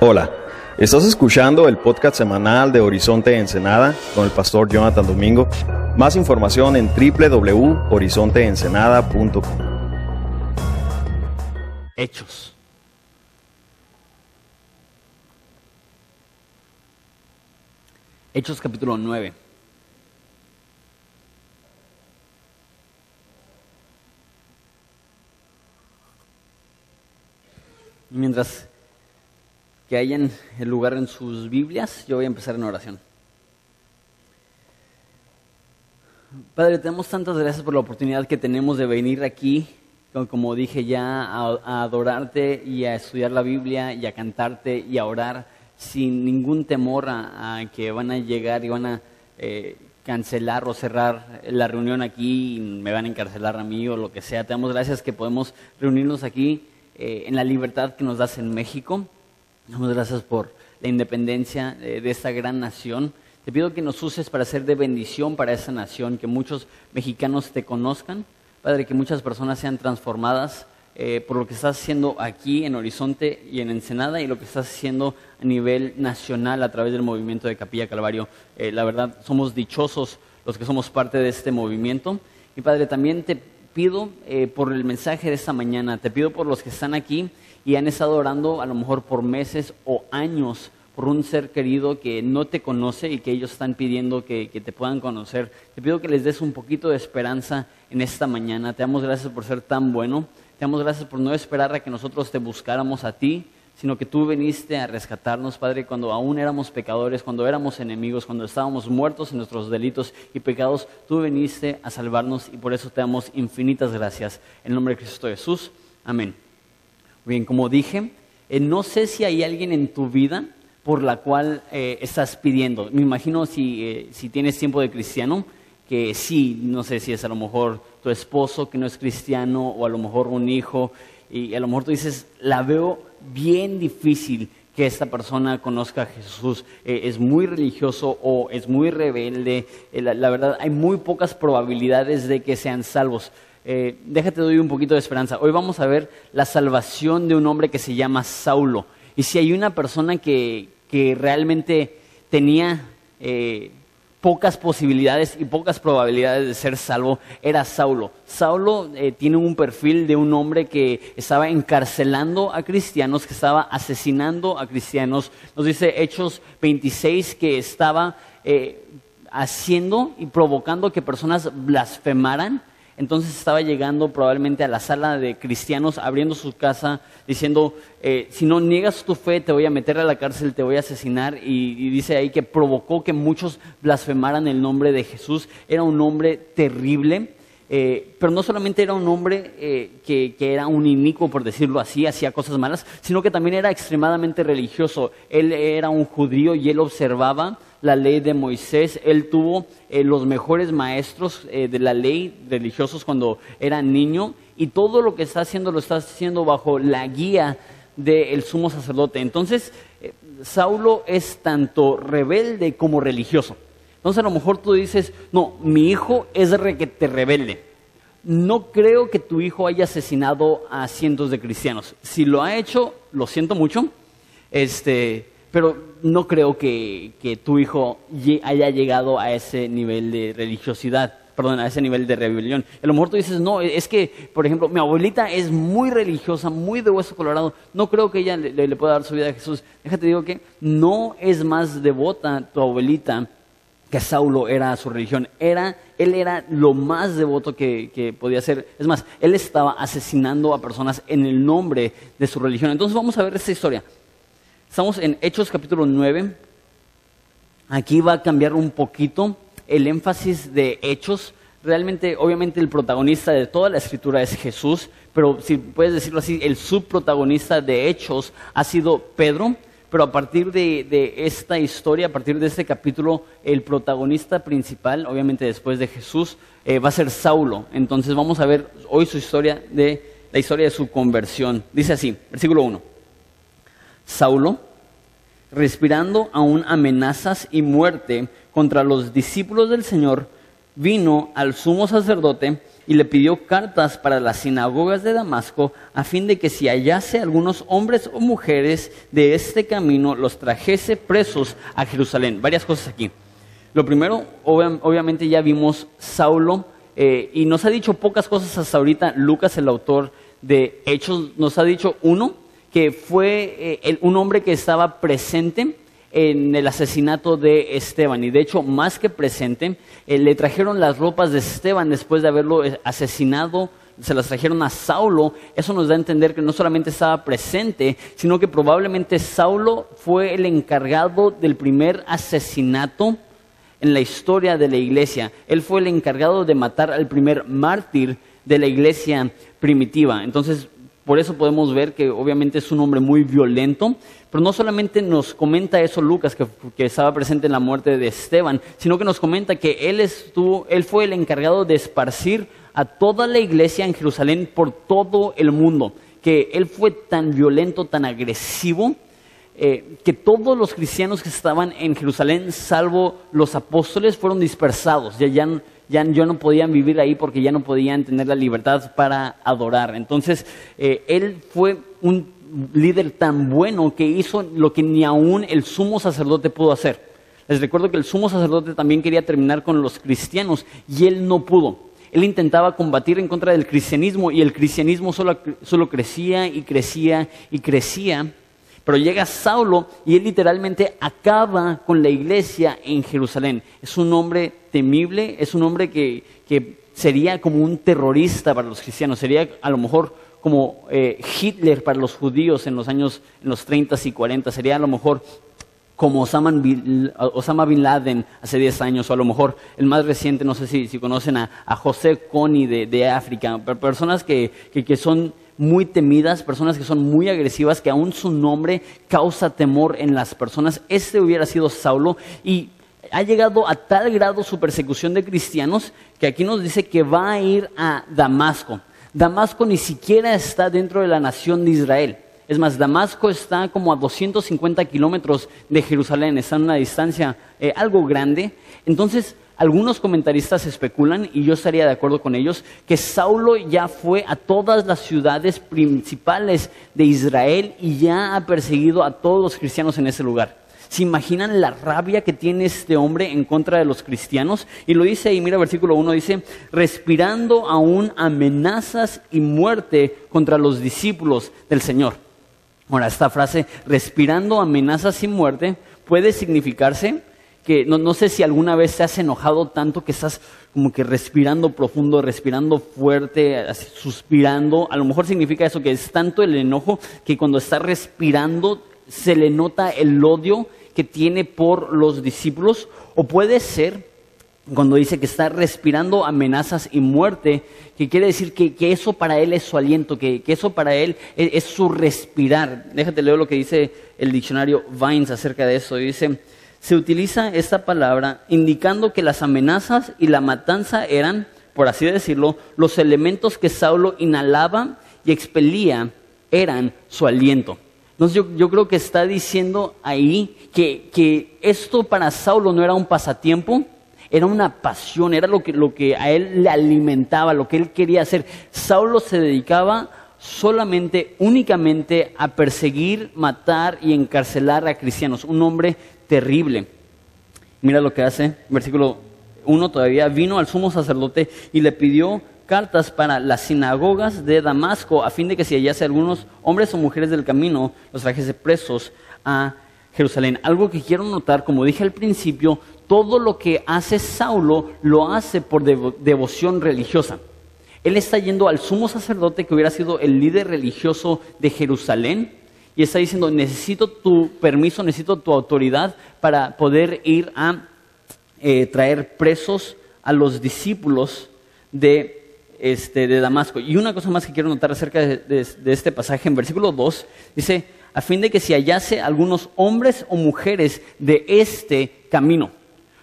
Hola, estás escuchando el podcast semanal de Horizonte Ensenada con el pastor Jonathan Domingo. Más información en www.horizonteensenada.com. Hechos. Hechos capítulo 9. Y mientras que hayan el lugar en sus Biblias, yo voy a empezar en oración. Padre, te damos tantas gracias por la oportunidad que tenemos de venir aquí, como dije ya, a, adorarte y a estudiar la Biblia y a cantarte y a orar sin ningún temor a, que van a llegar y van a eh, cancelar o cerrar la reunión aquí y me van a encarcelar a mí o lo que sea. Te damos gracias que podemos reunirnos aquí eh, en la libertad que nos das en México. Damos gracias por la independencia eh, de esta gran nación. Te pido que nos uses para ser de bendición para esa nación, que muchos mexicanos te conozcan. Padre, que muchas personas sean transformadas eh, por lo que estás haciendo aquí en Horizonte y en Ensenada y lo que estás haciendo a nivel nacional a través del movimiento de Capilla Calvario. la verdad, somos dichosos los que somos parte de este movimiento. Y Padre, también te pido eh, por el mensaje de esta mañana, te pido por los que están aquí y han estado orando a lo mejor por meses o años por un ser querido que no te conoce y que ellos están pidiendo que, te puedan conocer. Te pido que les des un poquito de esperanza en esta mañana. Te damos gracias por ser tan bueno. Te damos gracias por no esperar a que nosotros te buscáramos a ti, sino que tú viniste a rescatarnos, Padre, cuando aún éramos pecadores, cuando éramos enemigos, cuando estábamos muertos en nuestros delitos y pecados, tú viniste a salvarnos y por eso te damos infinitas gracias. En nombre de Cristo Jesús, amén. Bien, como dije, eh, no sé si hay alguien en tu vida por la cual eh, estás pidiendo. Me imagino si, eh, si tienes tiempo de cristiano, que sí, no sé si es a lo mejor tu esposo que no es cristiano o a lo mejor un hijo y a lo mejor tú dices, la veo bien difícil que esta persona conozca a Jesús. Eh, es muy religioso o es muy rebelde. La, verdad, hay muy pocas probabilidades de que sean salvos. Eh, déjate doy un poquito de esperanza. Hoy vamos a ver la salvación de un hombre que se llama Saulo. Y si hay una persona que, que realmente tenía pocas posibilidades y pocas probabilidades de ser salvo era Saulo. Saulo eh, tiene un perfil de un hombre que estaba encarcelando a cristianos, que estaba asesinando a cristianos. Nos dice Hechos 26 que estaba eh, haciendo y provocando que personas blasfemaran entonces estaba llegando probablemente a la sala de cristianos, abriendo su casa, diciendo, eh, si no niegas tu fe, te voy a meter a la cárcel, te voy a asesinar. Y, dice ahí que provocó que muchos blasfemaran el nombre de Jesús. Era un hombre terrible. Eh, pero no solamente era un hombre eh, que, era un inicuo, por decirlo así, hacía cosas malas, sino que también era extremadamente religioso. Él era un judío y él observaba la ley de Moisés. Él tuvo eh, los mejores maestros de la ley religiosos cuando era niño y todo lo que está haciendo lo está haciendo bajo la guía del sumo sacerdote. Entonces, Saulo es tanto rebelde como religioso. Entonces a lo mejor tú dices, no, mi hijo es requete rebelde. No creo que tu hijo haya asesinado a cientos de cristianos. Si lo ha hecho, lo siento mucho. Este, pero no creo que, tu hijo haya llegado a ese nivel de religiosidad, perdón, a ese nivel de rebelión. A lo mejor tú dices, no, es que, por ejemplo, mi abuelita es muy religiosa, muy de hueso colorado, no creo que ella le, pueda dar su vida a Jesús. Déjate digo que no es más devota tu abuelita que Saulo era su religión. Era, él era lo más devoto que, que, podía ser. Es más, él estaba asesinando a personas en el nombre de su religión. Entonces vamos a ver esta historia. Estamos en Hechos capítulo 9. Aquí va a cambiar un poquito el énfasis de Hechos. Realmente, obviamente, el protagonista de toda la escritura es Jesús, pero si puedes decirlo así, el subprotagonista de Hechos ha sido Pedro. Pero a partir de, esta historia, a partir de este capítulo, el protagonista principal, obviamente después de Jesús, eh, va a ser Saulo. Entonces vamos a ver hoy su historia de la historia de su conversión. Dice así, versículo 1. Saulo, respirando aún amenazas y muerte contra los discípulos del Señor, vino al sumo sacerdote y le pidió cartas para las sinagogas de Damasco a fin de que si hallase algunos hombres o mujeres de este camino los trajese presos a Jerusalén. Varias cosas aquí. Lo primero, obviamente ya vimos Saulo eh, y nos ha dicho pocas cosas hasta ahorita. Lucas, el autor de Hechos, nos ha dicho uno, que fue eh, un hombre que estaba presente en el asesinato de Esteban. Y de hecho, más que presente, eh, le trajeron las ropas de Esteban después de haberlo asesinado se las trajeron a Saulo, eso nos da a entender que no solamente estaba presente, sino que probablemente Saulo fue el encargado del primer asesinato en la historia de la iglesia. Él fue el encargado de matar al primer mártir de la iglesia primitiva. Entonces, por eso podemos ver que obviamente es un hombre muy violento, pero no solamente nos comenta eso Lucas, que, estaba presente en la muerte de Esteban, sino que nos comenta que él, estuvo, él fue el encargado de esparcir a toda la iglesia en Jerusalén por todo el mundo, que él fue tan violento, tan agresivo, eh, que todos los cristianos que estaban en Jerusalén, salvo los apóstoles, fueron dispersados. Ya, ya, ya, no podían vivir ahí porque ya no podían tener la libertad para adorar. Entonces, eh, él fue un líder tan bueno que hizo lo que ni aún el sumo sacerdote pudo hacer. Les recuerdo que el sumo sacerdote también quería terminar con los cristianos y él no pudo. Él intentaba combatir en contra del cristianismo y el cristianismo solo, solo crecía y crecía y crecía pero llega Saulo y él literalmente acaba con la iglesia en Jerusalén. Es un hombre temible, es un hombre que, sería como un terrorista para los cristianos, sería a lo mejor como eh, Hitler para los judíos en los años en los 30 y 40, sería a lo mejor como Osama Bin, Laden hace 10 años, o a lo mejor el más reciente, no sé si, conocen a, José Kony de, África, personas que, que son muy temidas, personas que son muy agresivas, que aún su nombre causa temor en las personas. Este hubiera sido Saulo y ha llegado a tal grado su persecución de cristianos que aquí nos dice que va a ir a Damasco. Damasco ni siquiera está dentro de la nación de Israel. Es más, Damasco está como a 250 kilómetros de Jerusalén, está en una distancia eh, algo grande. Entonces, algunos comentaristas especulan, y yo estaría de acuerdo con ellos, que Saulo ya fue a todas las ciudades principales de Israel y ya ha perseguido a todos los cristianos en ese lugar. ¿Se imaginan la rabia que tiene este hombre en contra de los cristianos? Y lo dice ahí, mira versículo 1, dice, respirando aún amenazas y muerte contra los discípulos del Señor. Ahora, esta frase, respirando amenazas y muerte, puede significarse que no, sé si alguna vez te has enojado tanto que estás como que respirando profundo, respirando fuerte, suspirando. A lo mejor significa eso, que es tanto el enojo que cuando está respirando se le nota el odio que tiene por los discípulos. O puede ser cuando dice que está respirando amenazas y muerte, que quiere decir que, eso para él es su aliento, que, eso para él es, es, su respirar. Déjate leer lo que dice el diccionario Vines acerca de eso. Dice, se utiliza esta palabra indicando que las amenazas y la matanza eran, por así decirlo, los elementos que Saulo inhalaba y expelía eran su aliento. Entonces yo, creo que está diciendo ahí que, que, esto para Saulo no era un pasatiempo, era una pasión, era lo que, lo que a él le alimentaba, lo que él quería hacer. Saulo se dedicaba solamente, únicamente a perseguir, matar y encarcelar a cristianos. Un hombre terrible. Mira lo que hace, versículo 1 todavía, vino al sumo sacerdote y le pidió cartas para las sinagogas de Damasco a fin de que si hallase algunos hombres o mujeres del camino, los trajese presos a Jerusalén. Algo que quiero notar, como dije al principio, todo lo que hace Saulo lo hace por devoción religiosa. Él está yendo al sumo sacerdote que hubiera sido el líder religioso de Jerusalén y está diciendo, necesito tu permiso, necesito tu autoridad para poder ir a eh, traer presos a los discípulos de, este, de Damasco. Y una cosa más que quiero notar acerca de, este pasaje, en versículo 2, dice, a fin de que se hallase algunos hombres o mujeres de este camino.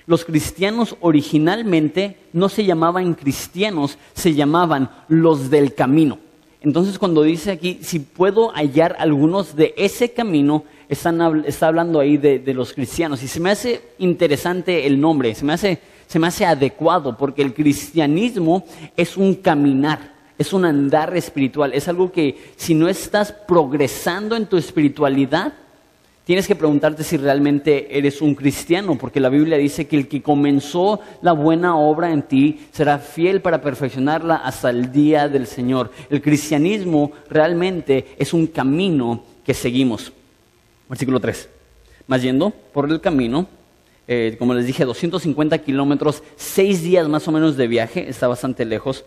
Los cristianos originalmente no se llamaban cristianos, se llamaban los del camino. Entonces cuando dice aquí, si puedo hallar algunos de ese camino, está hablando ahí de, los cristianos. Y se me hace interesante el nombre, se me hace, se me hace adecuado, porque el cristianismo es un caminar, es un andar espiritual, es algo que si no estás progresando en tu espiritualidad, tienes que preguntarte si realmente eres un cristiano, porque la Biblia dice que el que comenzó la buena obra en ti será fiel para perfeccionarla hasta el día del Señor. El cristianismo realmente es un camino que seguimos. Versículo 3. Más yendo por el camino, eh, como les dije, 250 kilómetros, seis días más o menos de viaje, está bastante lejos.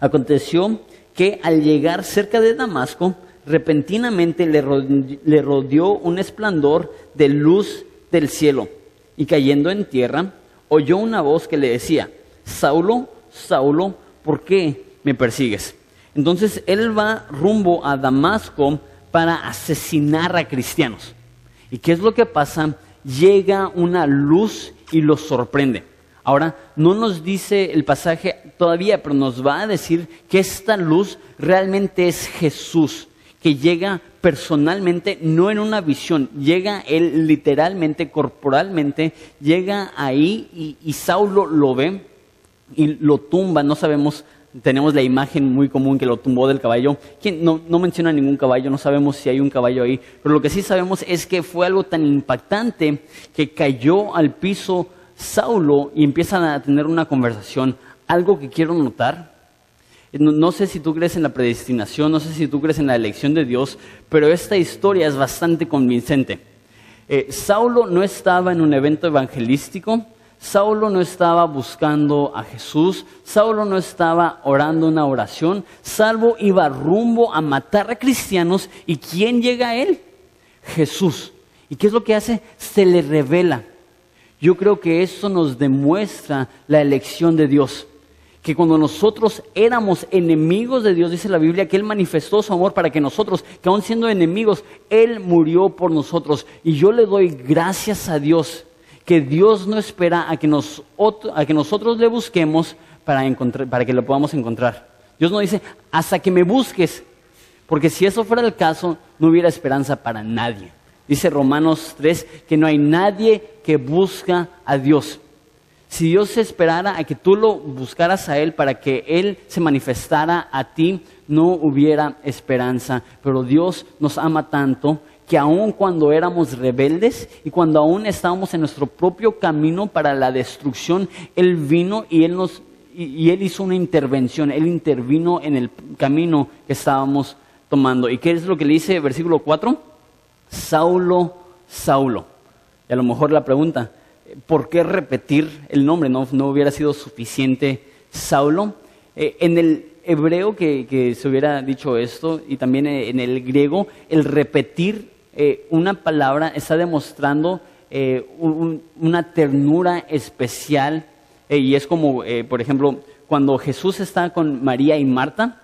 Aconteció que al llegar cerca de Damasco, repentinamente le rodeó un esplendor de luz del cielo y cayendo en tierra, oyó una voz que le decía, Saulo, Saulo, ¿por qué me persigues? Entonces él va rumbo a Damasco para asesinar a cristianos. ¿Y qué es lo que pasa? Llega una luz y los sorprende. Ahora, no nos dice el pasaje todavía, pero nos va a decir que esta luz realmente es Jesús que llega personalmente, no en una visión, llega él literalmente, corporalmente, llega ahí y, Saulo lo ve y lo tumba, no sabemos, tenemos la imagen muy común que lo tumbó del caballo, no, no menciona ningún caballo, no sabemos si hay un caballo ahí, pero lo que sí sabemos es que fue algo tan impactante que cayó al piso Saulo y empiezan a tener una conversación. Algo que quiero notar no, sé si tú crees en la predestinación, no sé si tú crees en la elección de Dios, pero esta historia es bastante convincente. Eh, Saulo no estaba en un evento evangelístico, Saulo no estaba buscando a Jesús, Saulo no estaba orando una oración, Salvo iba rumbo a matar a cristianos y ¿quién llega a él? Jesús. ¿Y qué es lo que hace? Se le revela. Yo creo que eso nos demuestra la elección de Dios que cuando nosotros éramos enemigos de Dios, dice la Biblia, que Él manifestó su amor para que nosotros, que aún siendo enemigos, Él murió por nosotros. Y yo le doy gracias a Dios, que Dios no espera a que, a que nosotros le busquemos para, para que lo podamos encontrar. Dios no dice, hasta que me busques, porque si eso fuera el caso, no hubiera esperanza para nadie. Dice Romanos 3 que no hay nadie que busca a Dios. Si Dios esperara a que tú lo buscaras a Él para que Él se manifestara a ti, no hubiera esperanza. Pero Dios nos ama tanto que aun cuando éramos rebeldes y cuando aún estábamos en nuestro propio camino para la destrucción, Él vino y Él nos y, Él hizo una intervención, Él intervino en el camino que estábamos tomando. ¿Y qué es lo que le dice versículo 4? Saulo, Saulo. Y a lo mejor la pregunta, ¿por qué repetir el nombre? ¿No, hubiera sido suficiente Saulo? Eh, en el hebreo que, se hubiera dicho esto y también en el griego, el repetir eh, una palabra está demostrando una ternura especial y es como, por ejemplo, cuando Jesús está con María y Marta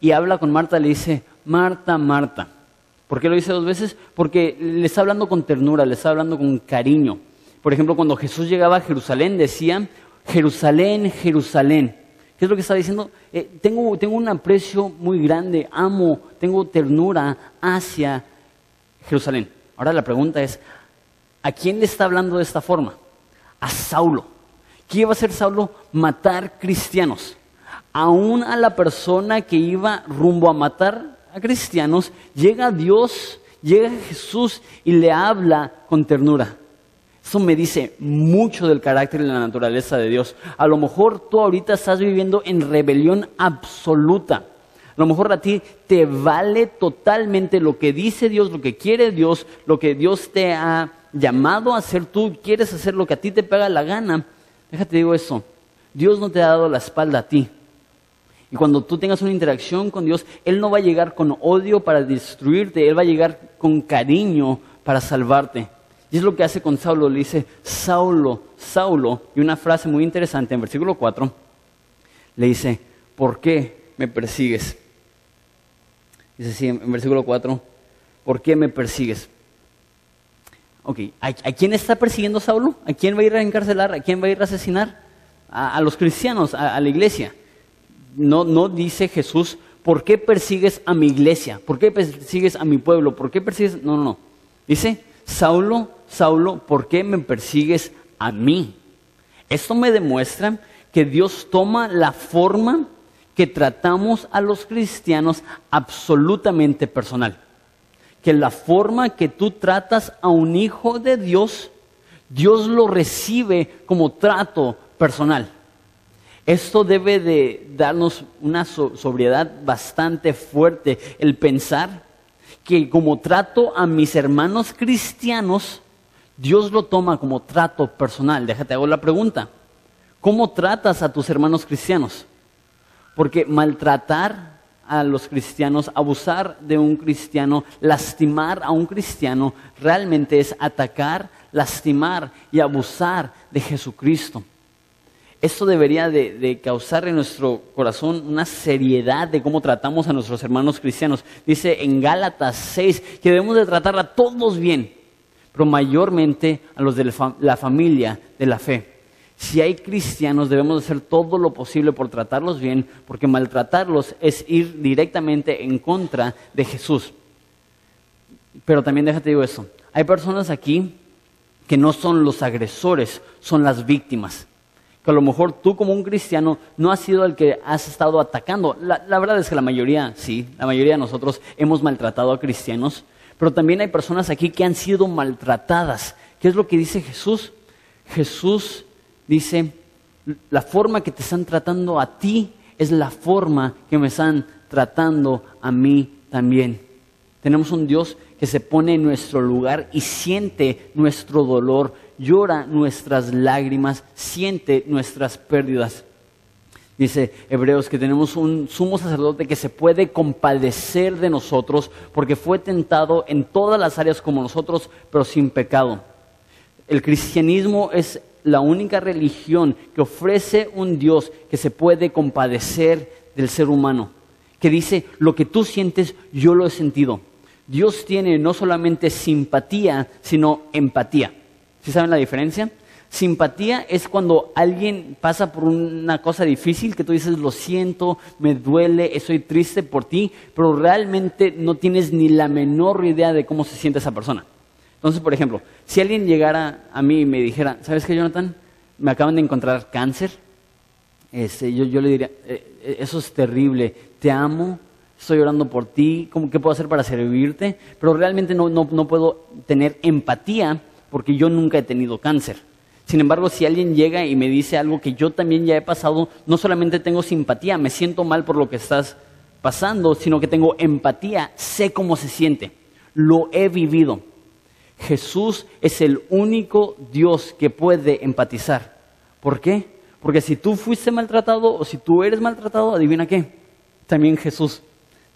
y habla con Marta, le dice, Marta, Marta. ¿Por qué lo dice dos veces? Porque le está hablando con ternura, le está hablando con cariño. Por ejemplo, cuando Jesús llegaba a Jerusalén, decía, Jerusalén, Jerusalén. ¿Qué es lo que está diciendo? Eh, tengo, tengo un aprecio muy grande, amo, tengo ternura hacia Jerusalén. Ahora la pregunta es, ¿a quién le está hablando de esta forma? A Saulo. ¿Qué iba a hacer Saulo? Matar cristianos. Aún a la persona que iba rumbo a matar a cristianos, llega Dios, llega Jesús y le habla con ternura. Eso me dice mucho del carácter y la naturaleza de Dios. A lo mejor tú ahorita estás viviendo en rebelión absoluta. A lo mejor a ti te vale totalmente lo que dice Dios, lo que quiere Dios, lo que Dios te ha llamado a hacer. Tú quieres hacer lo que a ti te pega la gana. Déjate digo eso. Dios no te ha dado la espalda a ti. Y cuando tú tengas una interacción con Dios, Él no va a llegar con odio para destruirte, Él va a llegar con cariño para salvarte. Y es lo que hace con Saulo, le dice, Saulo, Saulo, y una frase muy interesante en versículo 4, le dice, ¿por qué me persigues? Dice así en versículo 4, ¿por qué me persigues? Ok, ¿a, quién está persiguiendo Saulo? ¿A quién va a ir a encarcelar? ¿A quién va a ir a asesinar? A, los cristianos, a, la iglesia. No, no dice Jesús, ¿por qué persigues a mi iglesia? ¿Por qué persigues a mi pueblo? ¿Por qué persigues? No, no, no. Dice, Saulo, Saulo, ¿por qué me persigues a mí? Esto me demuestra que Dios toma la forma que tratamos a los cristianos absolutamente personal. Que la forma que tú tratas a un hijo de Dios, Dios lo recibe como trato personal. Esto debe de darnos una sobriedad bastante fuerte, el pensar que como trato a mis hermanos cristianos, Dios lo toma como trato personal. Déjate, hago la pregunta. ¿Cómo tratas a tus hermanos cristianos? Porque maltratar a los cristianos, abusar de un cristiano, lastimar a un cristiano, realmente es atacar, lastimar y abusar de Jesucristo. Esto debería de, causar en nuestro corazón una seriedad de cómo tratamos a nuestros hermanos cristianos. Dice en Gálatas 6 que debemos de tratar a todos bien, pero mayormente a los de la familia de la fe. Si hay cristianos, debemos hacer todo lo posible por tratarlos bien, porque maltratarlos es ir directamente en contra de Jesús. Pero también déjate digo eso. Hay personas aquí que no son los agresores, son las víctimas. Que a lo mejor tú como un cristiano no has sido el que has estado atacando. La, la verdad es que la mayoría, sí, la mayoría de nosotros hemos maltratado a cristianos, pero también hay personas aquí que han sido maltratadas. ¿Qué es lo que dice Jesús? Jesús dice, la forma que te están tratando a ti es la forma que me están tratando a mí también. Tenemos un Dios que se pone en nuestro lugar y siente nuestro dolor, llora nuestras lágrimas, siente nuestras pérdidas. Dice Hebreos que tenemos un sumo sacerdote que se puede compadecer de nosotros porque fue tentado en todas las áreas como nosotros, pero sin pecado. El cristianismo es la única religión que ofrece un Dios que se puede compadecer del ser humano, que dice, lo que tú sientes, yo lo he sentido. Dios tiene no solamente simpatía, sino empatía. ¿Sí saben la diferencia? Simpatía es cuando alguien pasa por una cosa difícil que tú dices, lo siento, me duele, estoy triste por ti, pero realmente no tienes ni la menor idea de cómo se siente esa persona. Entonces, por ejemplo, si alguien llegara a mí y me dijera, ¿sabes qué, Jonathan? Me acaban de encontrar cáncer. Este, yo, le diría, eh, eh, eso es terrible, te amo, estoy orando por ti, ¿cómo, ¿qué puedo hacer para servirte? Pero realmente no, no puedo tener empatía porque yo nunca he tenido cáncer. Sin embargo, si alguien llega y me dice algo que yo también ya he pasado, no solamente tengo simpatía, me siento mal por lo que estás pasando, sino que tengo empatía, sé cómo se siente, lo he vivido. Jesús es el único Dios que puede empatizar. ¿Por qué? Porque si tú fuiste maltratado o si tú eres maltratado, adivina qué, también Jesús.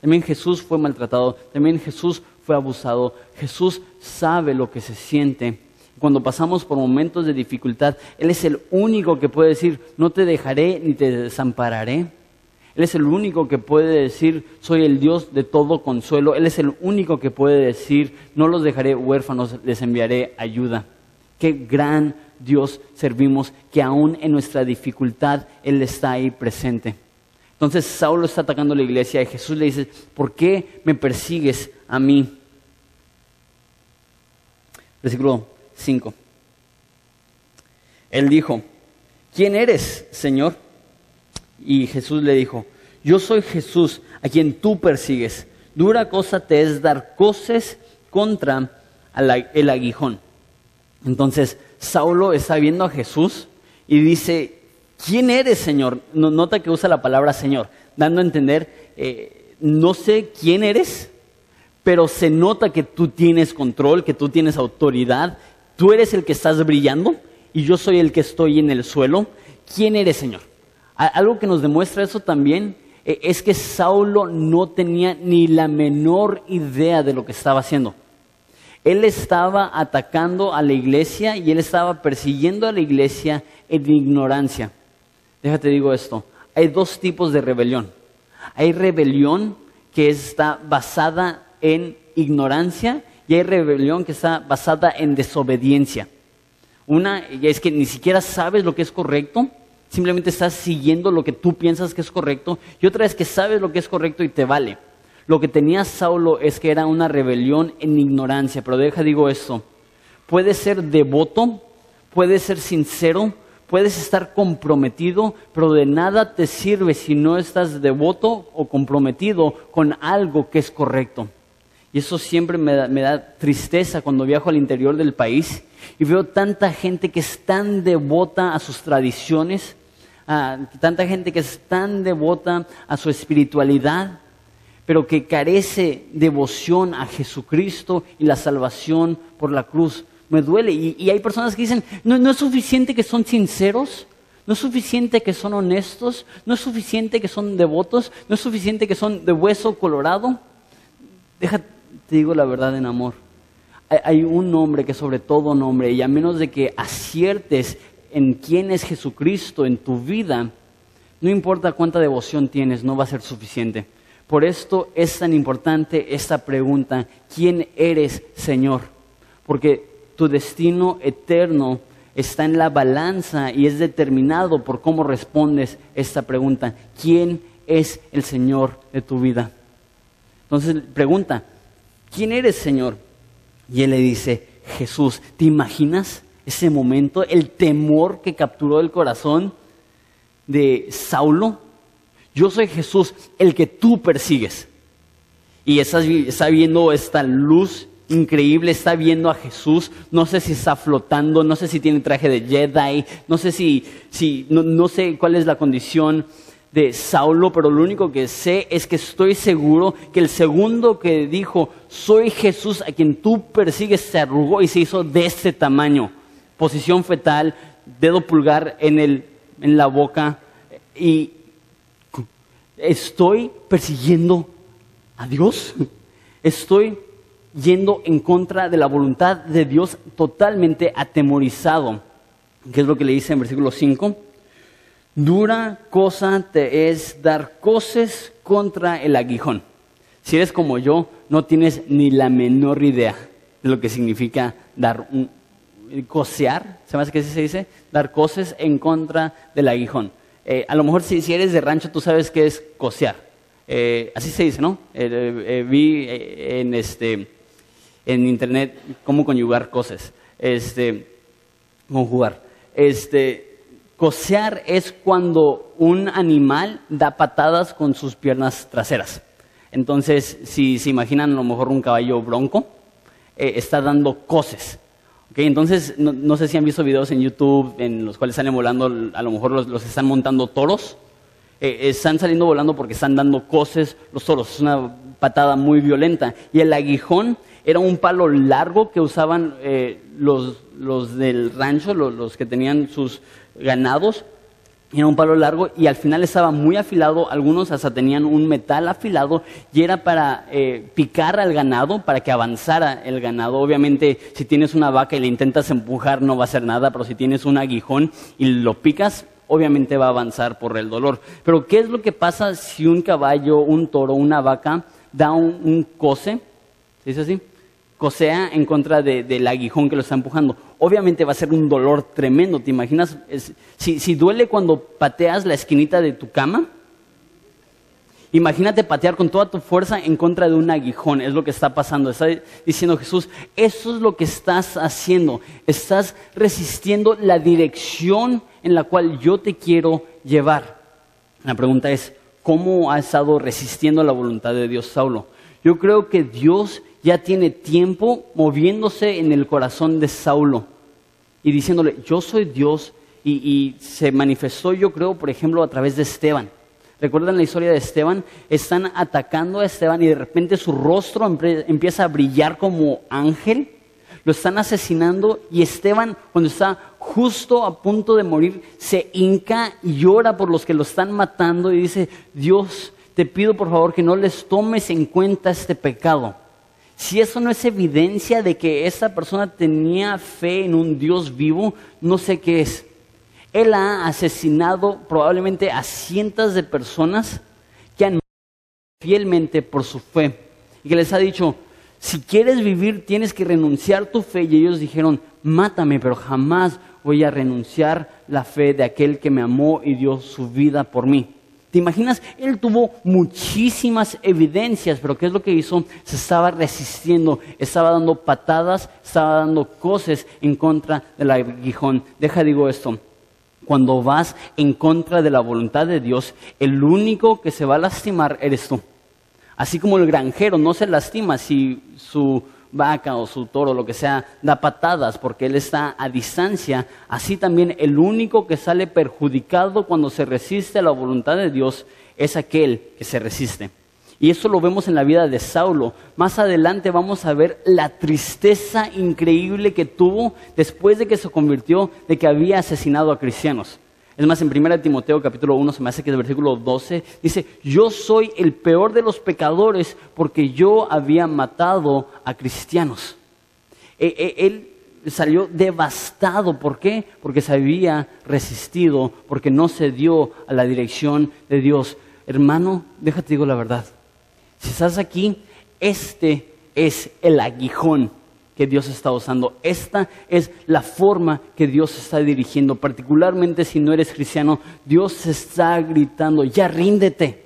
También Jesús fue maltratado, también Jesús fue abusado. Jesús sabe lo que se siente. Cuando pasamos por momentos de dificultad, Él es el único que puede decir, no te dejaré ni te desampararé. Él es el único que puede decir, soy el Dios de todo consuelo. Él es el único que puede decir, no los dejaré huérfanos, les enviaré ayuda. Qué gran Dios servimos, que aún en nuestra dificultad Él está ahí presente. Entonces Saulo está atacando la iglesia y Jesús le dice, ¿por qué me persigues a mí? Versículo 5. Él dijo, ¿quién eres, Señor? Y Jesús le dijo, yo soy Jesús a quien tú persigues. Dura cosa te es dar coces contra el aguijón. Entonces, Saulo está viendo a Jesús y dice, ¿quién eres, Señor? Nota que usa la palabra Señor, dando a entender, eh, no sé quién eres, pero se nota que tú tienes control, que tú tienes autoridad, tú eres el que estás brillando y yo soy el que estoy en el suelo. ¿Quién eres, Señor? Algo que nos demuestra eso también eh, es que Saulo no tenía ni la menor idea de lo que estaba haciendo. Él estaba atacando a la iglesia y él estaba persiguiendo a la iglesia en ignorancia. Déjate digo esto, hay dos tipos de rebelión. Hay rebelión que está basada en ignorancia y hay rebelión que está basada en desobediencia. Una es que ni siquiera sabes lo que es correcto simplemente estás siguiendo lo que tú piensas que es correcto, y otra es que sabes lo que es correcto y te vale. Lo que tenía Saulo es que era una rebelión en ignorancia, pero deja digo esto, puede ser devoto, puede ser sincero, Puedes estar comprometido, pero de nada te sirve si no estás devoto o comprometido con algo que es correcto. Y eso siempre me da, tristeza cuando viajo al interior del país y veo tanta gente que es tan devota a sus tradiciones, tanta gente que es tan devota a su espiritualidad, pero que carece devoción a Jesucristo y la salvación por la cruz me duele. Y, hay personas que dicen, no, es suficiente que son sinceros, no es suficiente que son honestos, no es suficiente que son devotos, no es suficiente que son de hueso colorado. Déjate, te digo la verdad en amor. Hay un nombre que sobre todo nombre, y a menos de que aciertes en quién es Jesucristo en tu vida, no importa cuánta devoción tienes, no va a ser suficiente. Por esto es tan importante esta pregunta, ¿quién eres, Señor? Porque tu destino eterno está en la balanza y es determinado por cómo respondes esta pregunta. ¿Quién es el Señor de tu vida? Entonces pregunta, ¿quién eres Señor? Y él le dice, Jesús, ¿te imaginas ese momento, el temor que capturó el corazón de Saulo? Yo soy Jesús, el que tú persigues. Y está viendo esta luz increíble, está viendo a Jesús, no sé si está flotando, no sé si tiene traje de Jedi, no sé si, si no, sé cuál es la condición de Saulo, pero lo único que sé es que estoy seguro que el segundo que dijo, soy Jesús a quien tú persigues, se arrugó y se hizo de este tamaño, posición fetal, dedo pulgar en, el, en la boca, y estoy persiguiendo a Dios, estoy yendo en contra de la voluntad de Dios totalmente atemorizado. ¿Qué es lo que le dice en versículo 5? Dura cosa te es dar coces contra el aguijón. Si eres como yo, no tienes ni la menor idea de lo que significa dar un cosear, ¿se me hace que se dice? Dar coces en contra del aguijón. Eh, a lo mejor si, eres de rancho tú sabes qué es cosear. Eh, así se dice, ¿no? Eh, vi en este en internet cómo conjugar cosas. Este, conjugar. Este, cosear es cuando un animal da patadas con sus piernas traseras. Entonces, si se imaginan a lo mejor un caballo bronco, está dando coces. Okay, entonces, no, sé si han visto videos en YouTube en los cuales salen volando, a lo mejor los, están montando toros. Eh, están saliendo volando porque están dando coces los toros. Es una patada muy violenta. Y el aguijón era un palo largo que usaban eh, los, los, del rancho, los, que tenían sus ganados. Era un palo largo y al final estaba muy afilado, algunos hasta tenían un metal afilado y era para eh, picar al ganado, para que avanzara el ganado. Obviamente si tienes una vaca y le intentas empujar no va a hacer nada, pero si tienes un aguijón y lo picas, obviamente va a avanzar por el dolor. Pero ¿qué es lo que pasa si un caballo, un toro, una vaca da un, un coce? ¿Se dice así? Cosea en contra del aguijón que lo está empujando. Obviamente va a ser un dolor tremendo, ¿te imaginas? si, duele cuando pateas la esquinita de tu cama, imagínate patear con toda tu fuerza en contra de un aguijón, es lo que está pasando. Está diciendo Jesús, eso es lo que estás haciendo, estás resistiendo la dirección en la cual yo te quiero llevar. La pregunta es, ¿cómo ha estado resistiendo la voluntad de Dios Saulo? Yo creo que Dios ya tiene tiempo moviéndose en el corazón de Saulo y diciéndole, yo soy Dios y, se manifestó, yo creo, por ejemplo, a través de Esteban. ¿Recuerdan la historia de Esteban? Están atacando a Esteban y de repente su rostro empieza a brillar como ángel. Lo están asesinando y Esteban, cuando está justo a punto de morir, se hinca y llora por los que lo están matando y dice, Dios, te pido por favor que no les tomes en cuenta este pecado. Si eso no es evidencia de que esa persona tenía fe en un Dios vivo, no sé qué es. Él ha asesinado probablemente a cientos de personas que han fielmente por su fe y que les ha dicho, si quieres vivir tienes que renunciar tu fe y ellos dijeron, mátame, pero jamás voy a renunciar la fe de aquel que me amó y dio su vida por mí. ¿Te imaginas? Él tuvo muchísimas evidencias, pero ¿qué es lo que hizo? Se estaba resistiendo, estaba dando patadas, estaba dando cosas en contra del aguijón. Deja, digo esto. Cuando vas en contra de la voluntad de Dios, el único que se va a lastimar eres tú. Así como el granjero no se lastima si su vaca o su toro, lo que sea, da patadas porque él está a distancia, así también el único que sale perjudicado cuando se resiste a la voluntad de Dios es aquel que se resiste. Y eso lo vemos en la vida de Saulo. Más adelante vamos a ver la tristeza increíble que tuvo después de que se convirtió, de que había asesinado a cristianos. Es más, en 1 Timoteo capítulo 1 se me hace que el versículo 12 dice, yo soy el peor de los pecadores porque yo había matado a cristianos. E, e, él salió devastado. ¿Por qué? Porque se había resistido, porque no se dio a la dirección de Dios. Hermano, déjate digo la verdad. Si estás aquí, este es el aguijón que Dios está usando. Esta es la forma que Dios está dirigiendo. Particularmente si no eres cristiano, Dios está gritando, ya ríndete,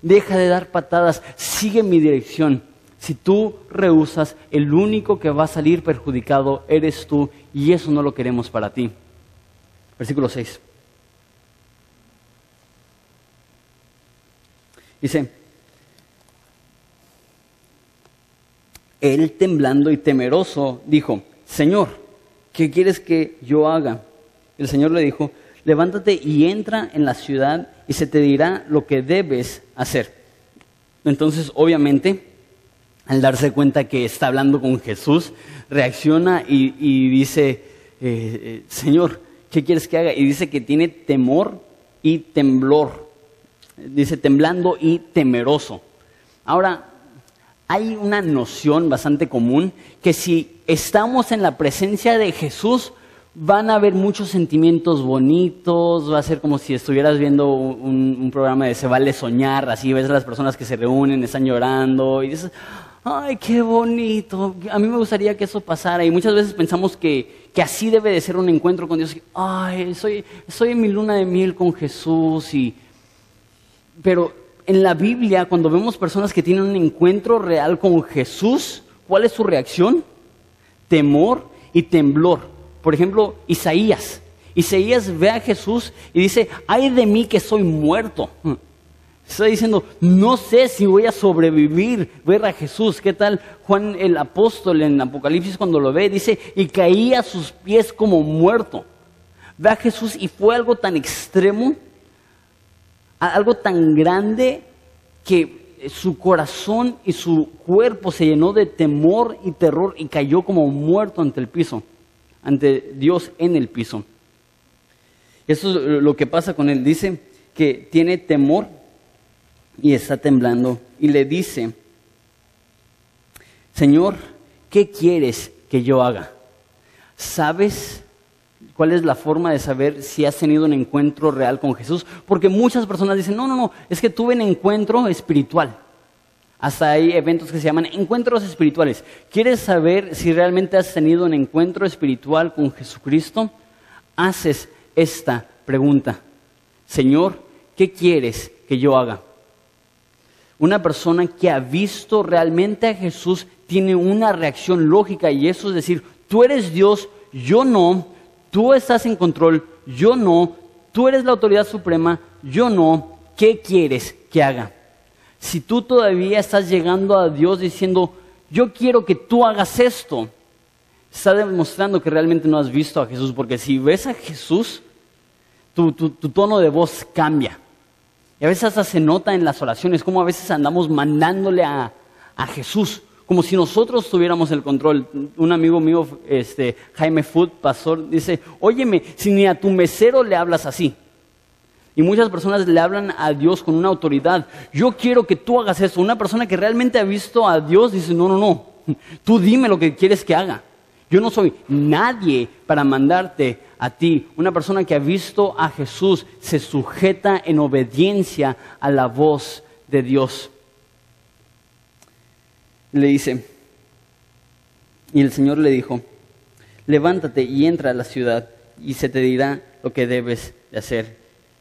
deja de dar patadas, sigue mi dirección. Si tú rehusas, el único que va a salir perjudicado eres tú y eso no lo queremos para ti. Versículo 6. Dice, Él, temblando y temeroso, dijo, Señor, ¿qué quieres que yo haga? El Señor le dijo, levántate y entra en la ciudad y se te dirá lo que debes hacer. Entonces, obviamente, al darse cuenta que está hablando con Jesús, reacciona y, dice, eh, eh, Señor, ¿qué quieres que haga? Y dice que tiene temor y temblor. Dice temblando y temeroso. Ahora, hay una noción bastante común que si estamos en la presencia de Jesús, van a haber muchos sentimientos bonitos, va a ser como si estuvieras viendo un, programa de Se vale soñar, así ves a las personas que se reúnen, están llorando y dices, ay, qué bonito, a mí me gustaría que eso pasara y muchas veces pensamos que, que así debe de ser un encuentro con Dios, ay, soy, soy en mi luna de miel con Jesús y... Pero en la Biblia, cuando vemos personas que tienen un encuentro real con Jesús, ¿cuál es su reacción? Temor y temblor. Por ejemplo, Isaías. Isaías ve a Jesús y dice, ay de mí que soy muerto. Está diciendo, no sé si voy a sobrevivir, ver a Jesús. ¿Qué tal Juan el apóstol en Apocalipsis cuando lo ve? Dice, y caía a sus pies como muerto. Ve a Jesús y fue algo tan extremo algo tan grande que su corazón y su cuerpo se llenó de temor y terror y cayó como muerto ante el piso, ante Dios en el piso. Eso es lo que pasa con él. Dice que tiene temor y está temblando y le dice, Señor, ¿qué quieres que yo haga? ¿Sabes ¿Cuál es la forma de saber si has tenido un encuentro real con Jesús? Porque muchas personas dicen, no, no, no, es que tuve un encuentro espiritual. Hasta hay eventos que se llaman encuentros espirituales. ¿Quieres saber si realmente has tenido un encuentro espiritual con Jesucristo? Haces esta pregunta. Señor, ¿qué quieres que yo haga? Una persona que ha visto realmente a Jesús tiene una reacción lógica y eso es decir, tú eres Dios, yo no, Tú estás en control, yo no. Tú eres la autoridad suprema, yo no. ¿Qué quieres que haga? Si tú todavía estás llegando a Dios diciendo, yo quiero que tú hagas esto, está demostrando que realmente no has visto a Jesús, porque si ves a Jesús, tu, tono de voz cambia. Y a veces hasta se nota en las oraciones, como a veces andamos mandándole a, a Jesús como si nosotros tuviéramos el control. Un amigo mío, este, Jaime Food, pastor, dice, óyeme, si ni a tu mesero le hablas así. Y muchas personas le hablan a Dios con una autoridad. Yo quiero que tú hagas eso. Una persona que realmente ha visto a Dios dice, no, no, no, tú dime lo que quieres que haga. Yo no soy nadie para mandarte a ti. Una persona que ha visto a Jesús se sujeta en obediencia a la voz de Dios le dice, y el Señor le dijo, levántate y entra a la ciudad y se te dirá lo que debes de hacer.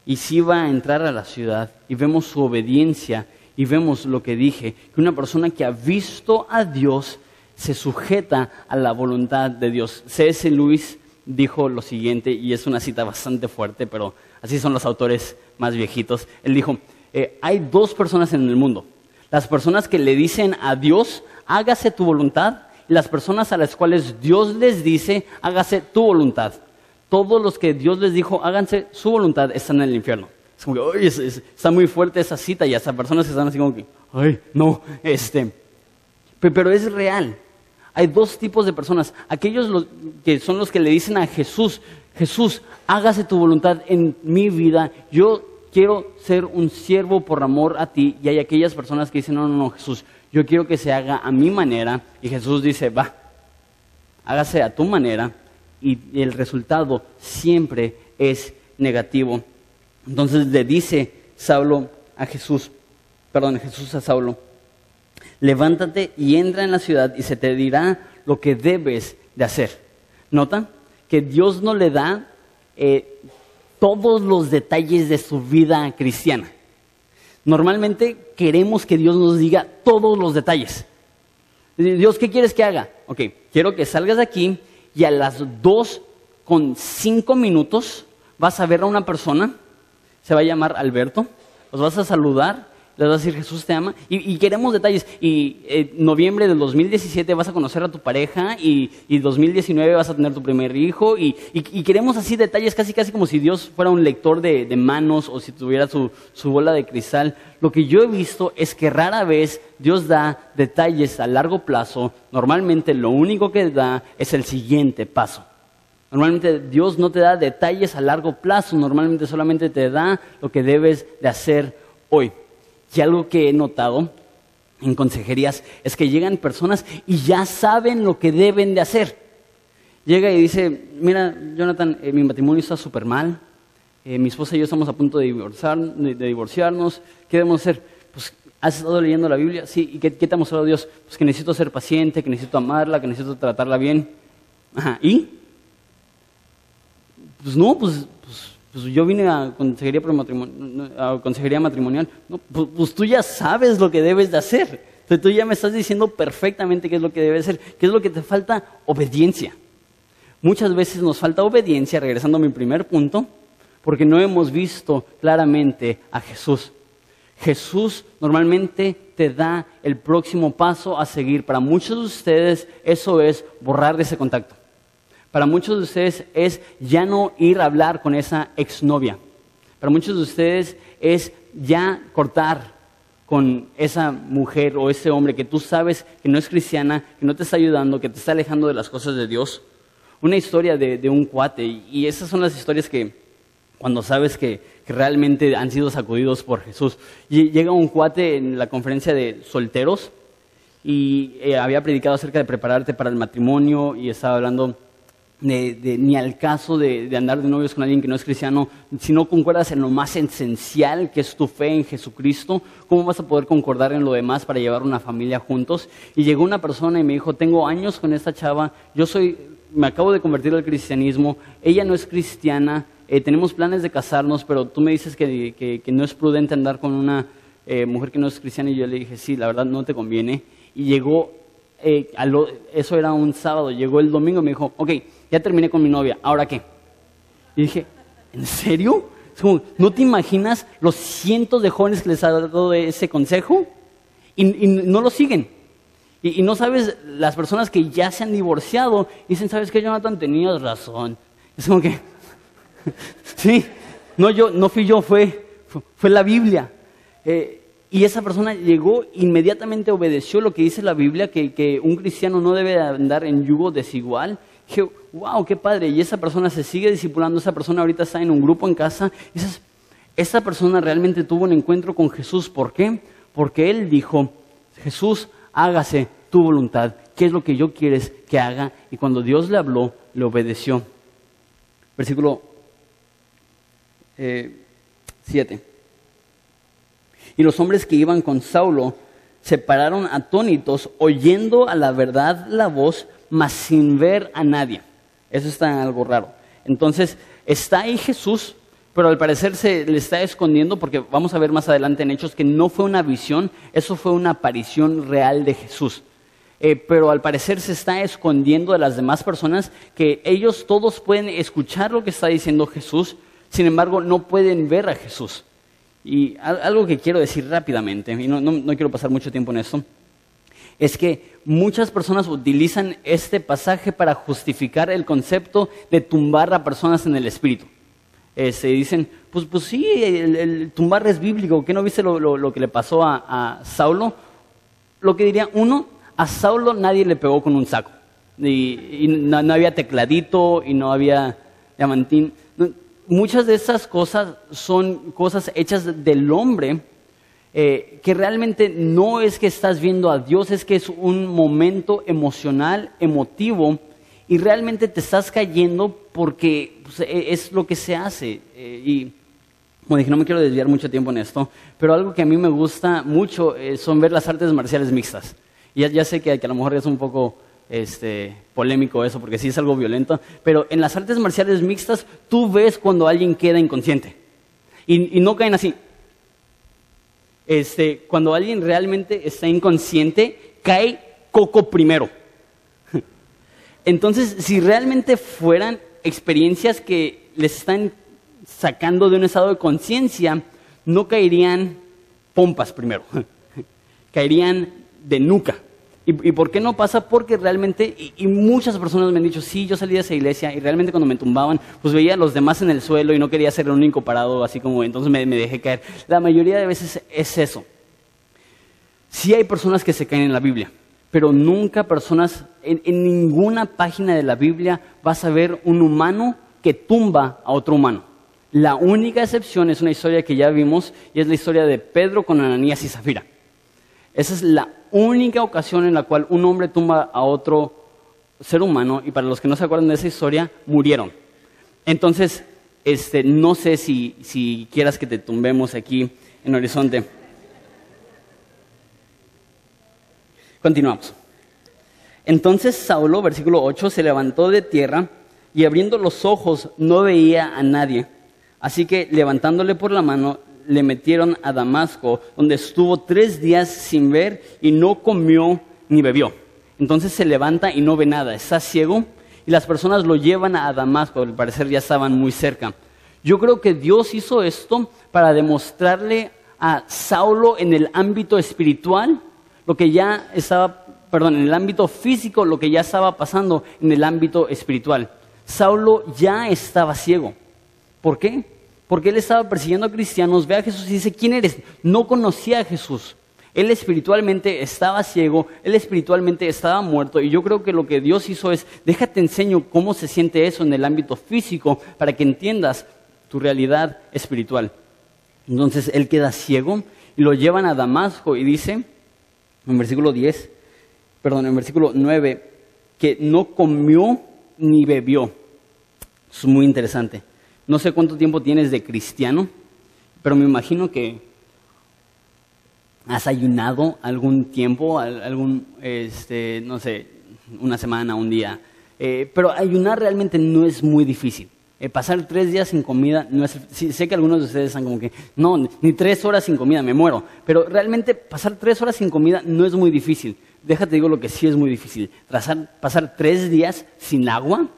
Y si va a entrar a la ciudad y vemos su obediencia y vemos lo que dije, que una persona que ha visto a Dios se sujeta a la voluntad de Dios. C.S. Luis dijo lo siguiente, y es una cita bastante fuerte, pero así son los autores más viejitos. Él dijo, eh, hay dos personas en el mundo. Las personas que le dicen a Dios, hágase tu voluntad, y las personas a las cuales Dios les dice, hágase tu voluntad. Todos los que Dios les dijo, háganse su voluntad, están en el infierno. Es como que, está muy fuerte esa cita y hasta personas que están así como que, ay, no, este. Pero es real. Hay dos tipos de personas. Aquellos que son los que le dicen a Jesús, Jesús, hágase tu voluntad en mi vida. Yo quiero ser un siervo por amor a ti. Y hay aquellas personas que dicen, no, no, no, Jesús, yo quiero que se haga a mi manera. Y Jesús dice, va, hágase a tu manera. Y el resultado siempre es negativo. Entonces le dice Saulo a Jesús, perdón, Jesús a Saulo, levántate y entra en la ciudad y se te dirá lo que debes de hacer. ¿Notan? Que Dios no le da eh, todos los detalles de su vida cristiana. Normalmente queremos que Dios nos diga todos los detalles. Dios, ¿qué quieres que haga? Ok, quiero que salgas de aquí y a las dos con cinco minutos vas a ver a una persona, se va a llamar Alberto, los vas a saludar les vas a decir Jesús te ama. Y, queremos detalles. Y eh, noviembre del 2017 vas a conocer a tu pareja y, y 2019 vas a tener tu primer hijo. Y, queremos así detalles casi casi como si Dios fuera un lector de, manos o si tuviera su, bola de cristal. Lo que yo he visto es que rara vez Dios da detalles a largo plazo. Normalmente lo único que da es el siguiente paso. Normalmente Dios no te da detalles a largo plazo, normalmente solamente te da lo que debes de hacer hoy. Y algo que he notado en consejerías es que llegan personas y ya saben lo que deben de hacer. Llega y dice, mira, Jonathan, eh, mi matrimonio está súper mal, eh, mi esposa y yo estamos a punto de, divorciar, de, divorciarnos, ¿qué debemos hacer? Pues, ¿has estado leyendo la Biblia? Sí, ¿y qué, te ha mostrado Dios? Pues que necesito ser paciente, que necesito amarla, que necesito tratarla bien. Ajá, ¿y? Pues no, pues pues yo vine a consejería, matrimonial. Pues, pues, tú ya sabes lo que debes de hacer. Entonces tú ya me estás diciendo perfectamente qué es lo que debe hacer. ¿Qué es lo que te falta? Obediencia. Muchas veces nos falta obediencia, regresando a mi primer punto, porque no hemos visto claramente a Jesús. Jesús normalmente te da el próximo paso a seguir. Para muchos de ustedes eso es borrar de ese contacto. Para muchos de ustedes es ya no ir a hablar con esa exnovia. Para muchos de ustedes es ya cortar con esa mujer o ese hombre que tú sabes que no es cristiana, que no te está ayudando, que te está alejando de las cosas de Dios. Una historia de, un cuate, y esas son las historias que cuando sabes que, realmente han sido sacudidos por Jesús. llega un cuate en la conferencia de solteros y eh, había predicado acerca de prepararte para el matrimonio y estaba hablando ni al caso de, andar de novios con alguien que no es cristiano, si no concuerdas en lo más esencial que es tu fe en Jesucristo, ¿cómo vas a poder concordar en lo demás para llevar una familia juntos? Y llegó una persona y me dijo, tengo años con esta chava, yo soy, me acabo de convertir al cristianismo, ella no es cristiana, eh, tenemos planes de casarnos, pero tú me dices que, no es prudente andar con una eh, mujer que no es cristiana y yo le dije, sí, la verdad no te conviene. Y llegó, eh, eso era un sábado, llegó el domingo y me dijo, ok, ya terminé con mi novia, ¿ahora qué? Y dije, ¿en serio? ¿no te imaginas los cientos de jóvenes que les ha dado ese consejo? Y, no lo siguen. Y, no sabes, las personas que ya se han divorciado, dicen, ¿sabes qué, Jonathan? Tenías razón. Es como que, sí, no, yo, no fui yo, fue, fue, la Biblia. Eh, y esa persona llegó, inmediatamente obedeció lo que dice la Biblia, que, que un cristiano no debe andar en yugo desigual Dije, wow, qué padre. Y esa persona se sigue discipulando, esa persona ahorita está en un grupo en casa. Y dices, esa persona realmente tuvo un encuentro con Jesús. ¿Por qué? Porque él dijo, Jesús, hágase tu voluntad. ¿Qué es lo que yo quieres que haga? Y cuando Dios le habló, le obedeció. Versículo 7. Eh, y los hombres que iban con Saulo se pararon atónitos, oyendo a la verdad la voz, mas sin ver a nadie. Eso está algo raro. Entonces, está ahí Jesús, pero al parecer se le está escondiendo porque vamos a ver más adelante en Hechos que no fue una visión, eso fue una aparición real de Jesús. eh, pero al parecer se está escondiendo de las demás personas, que ellos todos pueden escuchar lo que está diciendo Jesús, sin embargo no pueden ver a Jesús. Y algo que quiero decir rápidamente, y no, no quiero pasar mucho tiempo en esto, es que muchas personas utilizan este pasaje para justificar el concepto de tumbar a personas en el espíritu. se este, dicen, pues, pues sí, el, tumbar es bíblico, ¿qué no viste lo, que le pasó a, Saulo? Lo que diría, uno, a Saulo nadie le pegó con un saco, y, no, había tecladito y no había diamantín. muchas de esas cosas son cosas hechas del hombre eh, que realmente no es que estás viendo a Dios, es que es un momento emocional, emotivo, y realmente te estás cayendo porque pues, e, es lo que se hace. Eh, y como dije, no me quiero desviar mucho tiempo en esto, pero algo que a mí me gusta mucho eh, son ver las artes marciales mixtas. Y ya, sé que, a lo mejor es un poco este, polémico eso, porque sí es algo violento, pero en las artes marciales mixtas tú ves cuando alguien queda inconsciente. y no caen así, este, cuando alguien realmente está inconsciente, cae coco primero. Entonces, si realmente fueran experiencias que les están sacando de un estado de conciencia, no caerían pompas primero, caerían de nuca. ¿Y, por qué no pasa? Porque realmente, y, muchas personas me han dicho, sí, yo salí de esa iglesia y realmente cuando me tumbaban, pues veía a los demás en el suelo y no quería ser el único parado, así como entonces me, dejé caer. La mayoría de veces es eso. Sí hay personas que se caen en la Biblia, pero nunca personas, en, en ninguna página de la Biblia vas a ver un humano que tumba a otro humano. La única excepción es una historia que ya vimos y es la historia de Pedro con Ananías y Zafira. Esa es la única ocasión en la cual un hombre tumba a otro ser humano y para los que no se acuerdan de esa historia, murieron. Entonces, este, no sé si, si quieras que te tumbemos aquí en Horizonte. Continuamos. Entonces Saulo, versículo 8, se levantó de tierra y abriendo los ojos no veía a nadie. Así que levantándole por la mano, le metieron a Damasco, donde estuvo tres días sin ver y no comió ni bebió. Entonces se levanta y no ve nada, está ciego y las personas lo llevan a Damasco, al parecer ya estaban muy cerca. Yo creo que Dios hizo esto para demostrarle a Saulo en el ámbito espiritual lo que ya estaba, perdón, en el ámbito físico lo que ya estaba pasando en el ámbito espiritual. Saulo ya estaba ciego. ¿Por qué? Porque él estaba persiguiendo a cristianos, ve a Jesús y dice, ¿quién eres? No conocía a Jesús. Él espiritualmente estaba ciego, él espiritualmente estaba muerto y yo creo que lo que Dios hizo es, déjate enseño cómo se siente eso en el ámbito físico para que entiendas tu realidad espiritual. Entonces él queda ciego y lo llevan a Damasco y dice, en versículo 10, perdón, en versículo 9, que no comió ni bebió. Es muy interesante. No sé cuánto tiempo tienes de cristiano, pero me imagino que has ayunado algún tiempo, algún, este, no sé, una semana, un día. Eh, pero ayunar realmente no es muy difícil. Eh, pasar tres días sin comida no es. sé que algunos de ustedes están como que, no, ni tres horas sin comida, me muero. Pero realmente pasar tres horas sin comida no es muy difícil. Déjate digo lo que sí es muy difícil. pasar tres días sin agua,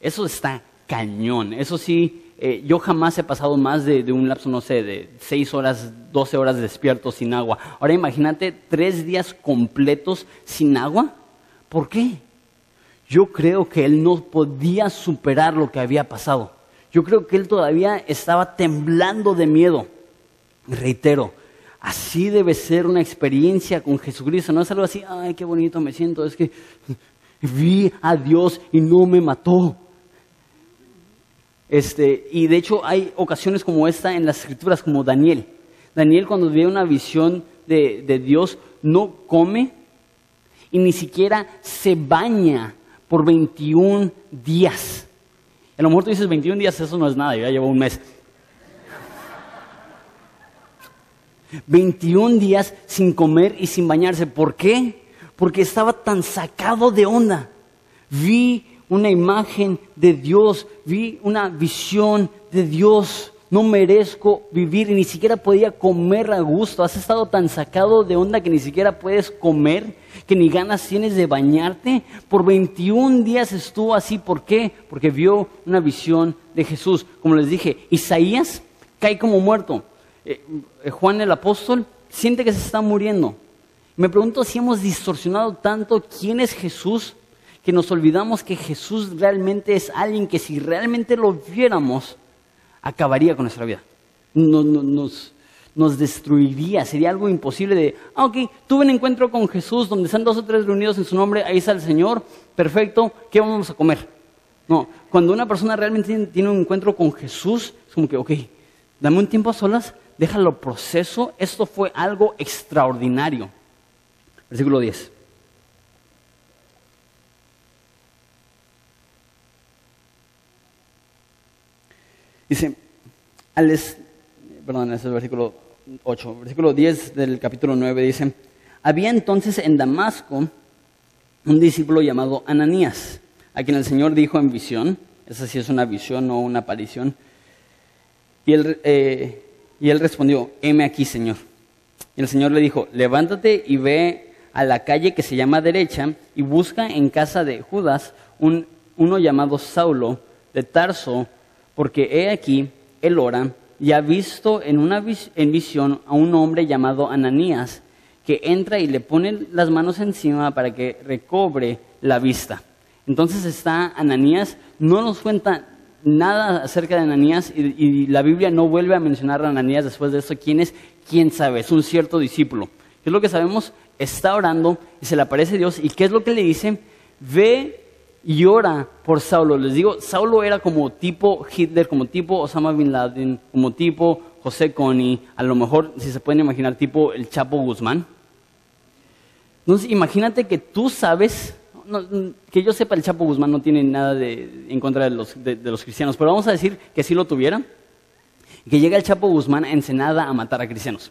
eso está cañón. Eso sí, eh, yo jamás he pasado más de, un lapso, no sé, de seis horas, doce horas despierto sin agua. Ahora imagínate tres días completos sin agua. ¿Por qué? Yo creo que él no podía superar lo que había pasado. Yo creo que él todavía estaba temblando de miedo. Reitero, así debe ser una experiencia con Jesucristo. No es algo así, ay, qué bonito me siento. Es que vi a Dios y no me mató. Este, y de hecho hay ocasiones como esta en las escrituras, como Daniel. Daniel cuando ve una visión de, de Dios no come y ni siquiera se baña por 21 días. A lo mejor tú dices 21 días, eso no es nada, ya llevo un mes. 21 días sin comer y sin bañarse. ¿Por qué? Porque estaba tan sacado de onda. Vi una imagen de Dios, vi una visión de Dios. no merezco vivir y ni siquiera podía comer a gusto. Has estado tan sacado de onda que ni siquiera puedes comer, que ni ganas tienes de bañarte. Por 21 días estuvo así. ¿Por qué? Porque vio una visión de Jesús. Como les dije, Isaías cae como muerto. Eh, eh, Juan el apóstol siente que se está muriendo. Me pregunto si hemos distorsionado tanto quién es Jesús que nos olvidamos que Jesús realmente es alguien que si realmente lo viéramos, acabaría con nuestra vida. Nos, nos, destruiría, sería algo imposible de, ah, ok, tuve un encuentro con Jesús donde están dos o tres reunidos en su nombre, ahí está el Señor, perfecto, ¿qué vamos a comer? No, cuando una persona realmente tiene, un encuentro con Jesús, es como que, ok, dame un tiempo a solas, déjalo proceso, esto fue algo extraordinario. Versículo 10. Dice, perdón, ese es el versículo 8, versículo 10 del capítulo 9 dice, había entonces en Damasco un discípulo llamado Ananías, a quien el Señor dijo en visión, esa sí es una visión o una aparición, y él, eh, y él respondió, heme aquí, Señor. Y el Señor le dijo, levántate y ve a la calle que se llama derecha y busca en casa de Judas un, uno llamado Saulo de Tarso, porque he aquí, él ora y ha visto en una en visión a un hombre llamado Ananías, que entra y le pone las manos encima para que recobre la vista. Entonces está Ananías, no nos cuenta nada acerca de Ananías y, y, la Biblia no vuelve a mencionar a Ananías después de eso. ¿Quién es? ¿Quién sabe? Es un cierto discípulo. ¿Qué es lo que sabemos? Está orando y se le aparece Dios. ¿Y qué es lo que le dice? Ve y ora por Saulo. Les digo, Saulo era como tipo Hitler, como tipo Osama Bin Laden, como tipo José Coni, a lo mejor, si se pueden imaginar, tipo el Chapo Guzmán. Entonces, imagínate que tú sabes, que yo sepa, el Chapo Guzmán no tiene nada de, en contra de los, de, los cristianos, pero vamos a decir que sí lo tuviera, que llega el Chapo Guzmán a Ensenada a matar a cristianos.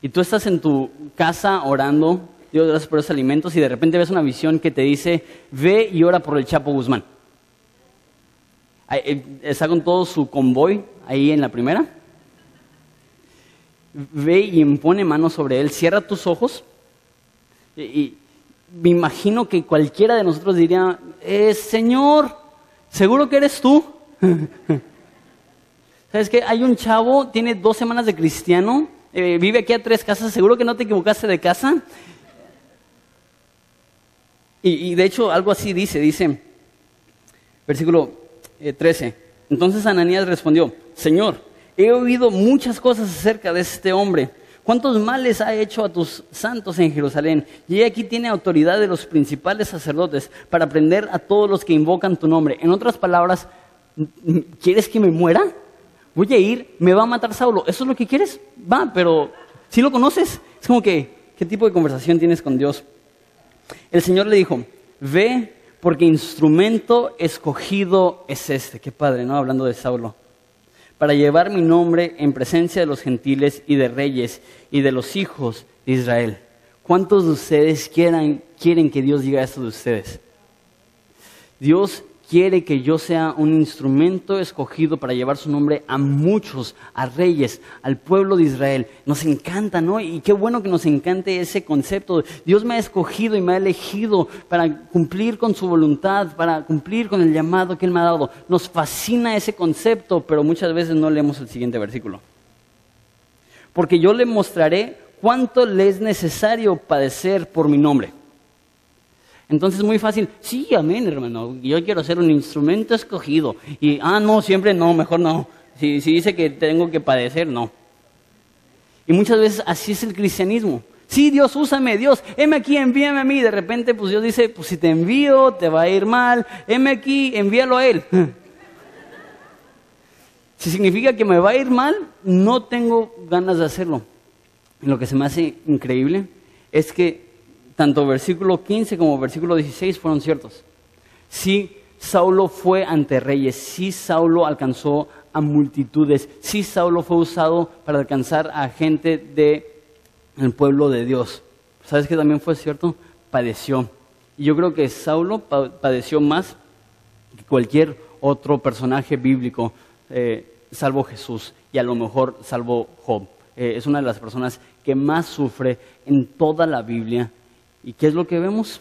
Y tú estás en tu casa orando Dios, gracias por esos alimentos, y de repente ves una visión que te dice, ve y ora por el Chapo Guzmán. Eh, está con todo su convoy ahí en la primera. Ve y impone manos sobre él, cierra tus ojos. Y, me imagino que cualquiera de nosotros diría, eh, Señor, seguro que eres tú. ¿Sabes qué? Hay un chavo, tiene dos semanas de cristiano, eh, vive aquí a tres casas, seguro que no te equivocaste de casa. Y, de hecho algo así dice, dice, versículo 13. Eh, Entonces Ananías respondió, Señor, he oído muchas cosas acerca de este hombre. ¿Cuántos males ha hecho a tus santos en Jerusalén? Y aquí tiene autoridad de los principales sacerdotes para prender a todos los que invocan tu nombre. En otras palabras, ¿quieres que me muera? Voy a ir, me va a matar Saulo. ¿Eso es lo que quieres? Va, pero si lo conoces, es como que, ¿qué tipo de conversación tienes con Dios? El Señor le dijo, ve porque instrumento escogido es este. Qué padre, ¿no? Hablando de Saulo. Para llevar mi nombre en presencia de los gentiles y de reyes y de los hijos de Israel. ¿Cuántos de ustedes quieren, quieren que Dios diga esto de ustedes? Dios quiere que yo sea un instrumento escogido para llevar su nombre a muchos, a reyes, al pueblo de Israel. Nos encanta, ¿no? Y qué bueno que nos encante ese concepto. Dios me ha escogido y me ha elegido para cumplir con su voluntad, para cumplir con el llamado que Él me ha dado. Nos fascina ese concepto, pero muchas veces no leemos el siguiente versículo. Porque yo le mostraré cuánto le es necesario padecer por mi nombre. Entonces es muy fácil, sí, amén, hermano, yo quiero ser un instrumento escogido. Y, ah, no, siempre no, mejor no. Si, si dice que tengo que padecer, no. Y muchas veces así es el cristianismo. Sí, Dios, úsame, Dios, heme aquí, envíame a mí. De repente, pues Dios dice, pues si te envío, te va a ir mal. Heme aquí, envíalo a Él. si significa que me va a ir mal, no tengo ganas de hacerlo. Lo que se me hace increíble es que tanto versículo 15 como versículo 16 fueron ciertos. Sí, Saulo fue ante reyes, sí, Saulo alcanzó a multitudes, sí, Saulo fue usado para alcanzar a gente del pueblo de Dios. ¿Sabes qué también fue cierto? Padeció. Y yo creo que Saulo padeció más que cualquier otro personaje bíblico. Eh, salvo Jesús y a lo mejor salvo Job. Eh, es una de las personas que más sufre en toda la Biblia. ¿Y qué es lo que vemos?